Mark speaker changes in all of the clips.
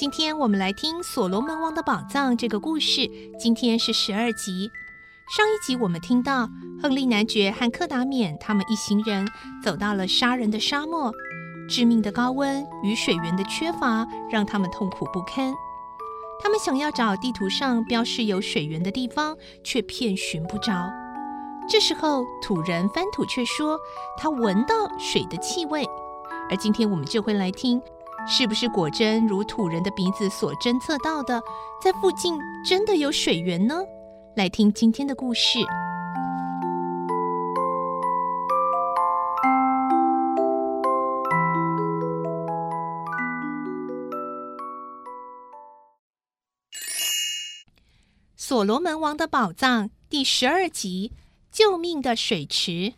Speaker 1: 今天我们来听《所罗门王的宝藏》这个故事。今天是十二集。上一集我们听到亨利男爵和克达冕他们一行人走到了杀人的沙漠，致命的高温与水源的缺乏让他们痛苦不堪。他们想要找地图上标示有水源的地方，却遍寻不着。这时候，土人翻土却说他闻到水的气味，而今天我们就会来听，是不是果真如土人的鼻子所侦测到的，在附近真的有水源呢？来听今天的故事，《所罗门王的宝藏》第十二集。救命的水池。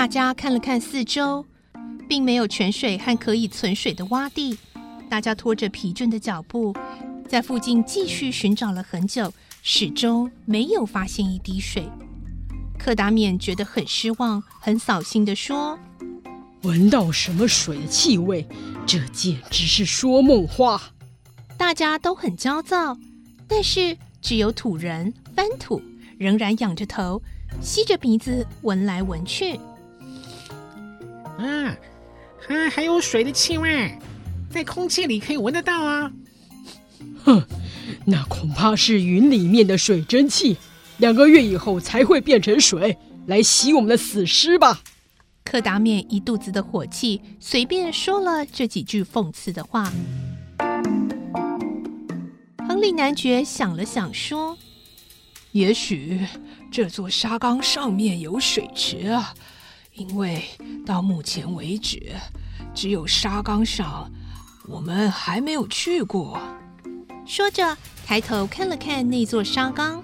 Speaker 1: 大家看了看四周，并没有泉水和可以存水的洼地。大家拖着疲倦的脚步，在附近继续寻找了很久，始终没有发现一滴水。柯达冕觉得很失望，很扫兴地说。
Speaker 2: 闻到什么水的气味？这简直是说梦话！
Speaker 1: 大家都很焦躁，但是只有土人翻土仍然仰着头，吸着鼻子闻来闻去。
Speaker 3: 啊，还还有水的气味，在空气里可以闻得到啊！
Speaker 2: 哼，那恐怕是云里面的水蒸气，两个月以后才会变成水，来洗我们的死尸吧。
Speaker 1: 柯达面一肚子的火气，随便说了这几句讽刺的话。亨利男爵想了想，说：“
Speaker 4: 也许这座沙缸上面有水池啊，因为到目前为止，只有沙冈上，我们还没有去过。”
Speaker 1: 说着，抬头看了看那座沙冈。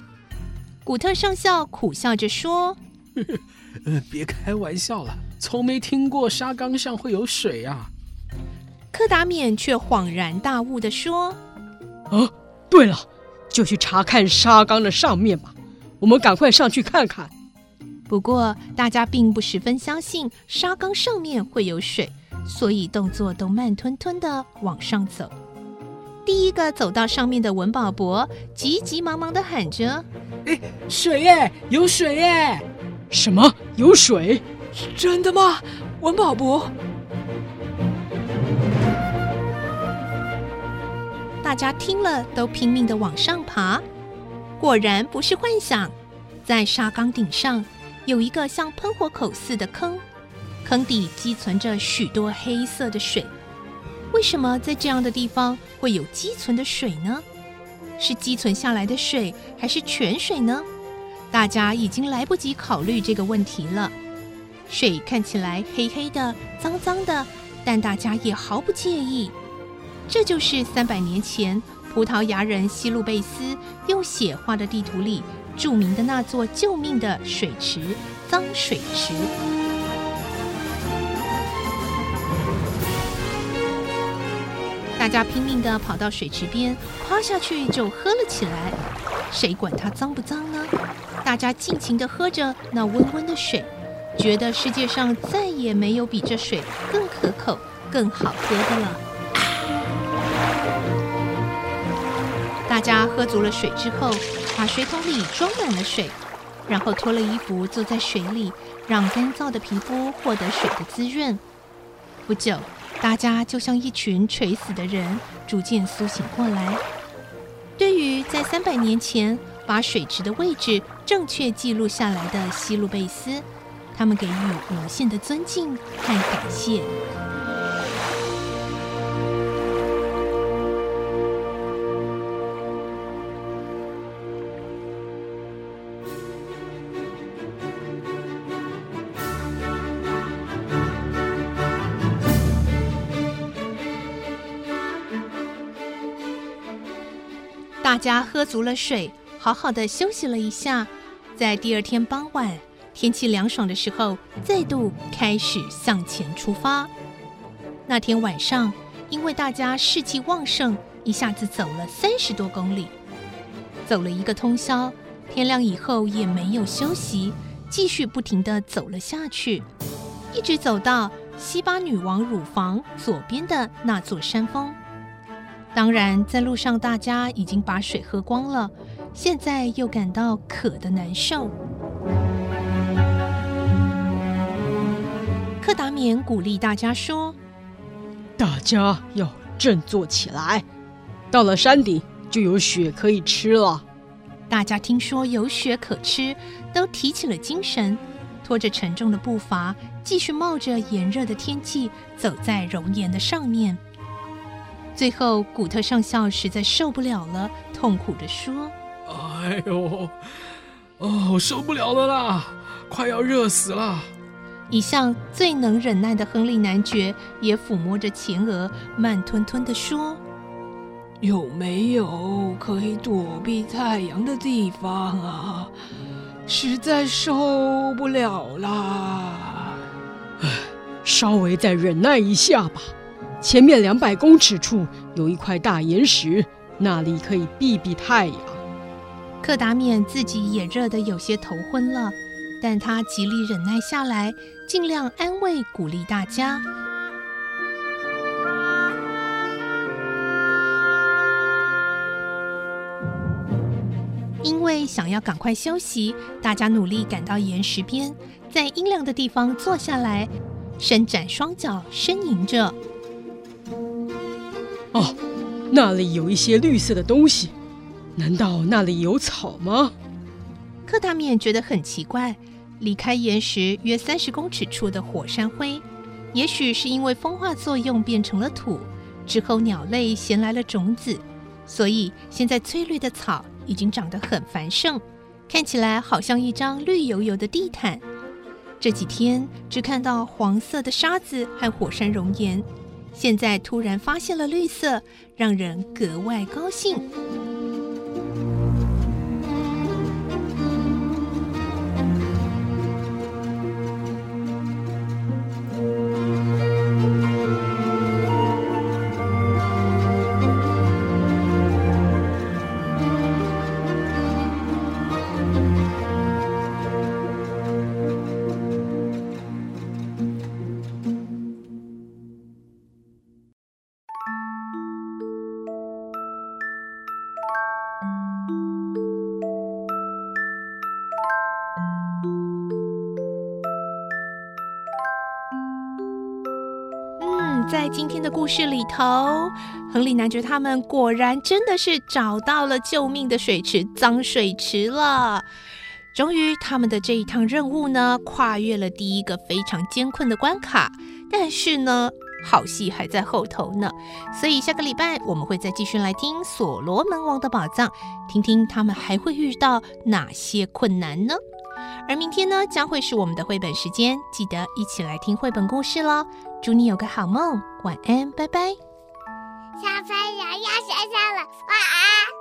Speaker 1: 古特上校苦笑着说：“
Speaker 3: 呃，别开玩笑了。”从没听过沙冈上会有水啊！
Speaker 1: 柯达冕却恍然大悟地说：“
Speaker 2: 啊，对了，就去查看沙缸的上面吧。我们赶快上去看看。”
Speaker 1: 不过大家并不十分相信沙缸上面会有水，所以动作都慢吞吞的往上走。第一个走到上面的文保博急急忙忙的喊着：“
Speaker 3: 哎，水耶！有水耶！
Speaker 2: 什么？有水？”
Speaker 4: 真的吗，文保博？
Speaker 1: 大家听了都拼命的往上爬，果然不是幻想。在沙缸顶上有一个像喷火口似的坑，坑底积存着许多黑色的水。为什么在这样的地方会有积存的水呢？是积存下来的水，还是泉水呢？大家已经来不及考虑这个问题了。水看起来黑黑的、脏脏的，但大家也毫不介意。这就是三百年前葡萄牙人西路贝斯用血画的地图里著名的那座救命的水池——脏水池。大家拼命地跑到水池边，趴下去就喝了起来。谁管它脏不脏呢？大家尽情地喝着那温温的水。觉得世界上再也没有比这水更可口、更好喝的了。大家喝足了水之后，把水桶里装满了水，然后脱了衣服坐在水里，让干燥的皮肤获得水的滋润。不久，大家就像一群垂死的人，逐渐苏醒过来。对于在三百年前把水池的位置正确记录下来的希路贝斯，他们给予无限的尊敬和感谢。大家喝足了水，好好的休息了一下，在第二天傍晚，天气凉爽的时候，再度开始向前出发。那天晚上，因为大家士气旺盛，一下子走了三十多公里，走了一个通宵。天亮以后也没有休息，继续不停地走了下去，一直走到西巴女王乳房左边的那座山峰。当然，在路上大家已经把水喝光了，现在又感到渴的难受。克达缅鼓励大家说：“
Speaker 2: 大家要振作起来，到了山顶就有雪可以吃了。”
Speaker 1: 大家听说有雪可吃，都提起了精神，拖着沉重的步伐，继续冒着炎热的天气走在熔岩的上面。最后，古特上校实在受不了了，痛苦地说：“
Speaker 3: 哎呦，哦，受不了了啦，快要热死了！”
Speaker 1: 一向最能忍耐的亨利男爵也抚摸着前额，慢吞吞地说：“
Speaker 4: 有没有可以躲避太阳的地方啊？实在受不了啦！
Speaker 2: 唉，稍微再忍耐一下吧。”前面两百公尺处有一块大岩石，那里可以避避太阳。
Speaker 1: 克达缅自己也热得有些头昏了，但他极力忍耐下来，尽量安慰鼓励大家。因为想要赶快休息，大家努力赶到岩石边，在阴凉的地方坐下来，伸展双脚，呻吟着。
Speaker 2: 哦，那里有一些绿色的东西，难道那里有草吗？
Speaker 1: 克达面觉得很奇怪。离开岩石约三十公尺处的火山灰，也许是因为风化作用变成了土，之后鸟类衔来了种子，所以现在翠绿的草已经长得很繁盛，看起来好像一张绿油油的地毯。这几天只看到黄色的沙子和火山熔岩。现在突然发现了绿色，让人格外高兴。在今天的故事里头，亨利男爵他们果然真的是找到了救命的水池——脏水池了。终于，他们的这一趟任务呢，跨越了第一个非常艰困的关卡。但是呢，好戏还在后头呢。所以下个礼拜我们会再继续来听《所罗门王的宝藏》，听听他们还会遇到哪些困难呢？而明天呢，将会是我们的绘本时间，记得一起来听绘本故事喽！祝你有个好梦，晚安，拜拜。
Speaker 5: 小朋友要睡觉了，晚安。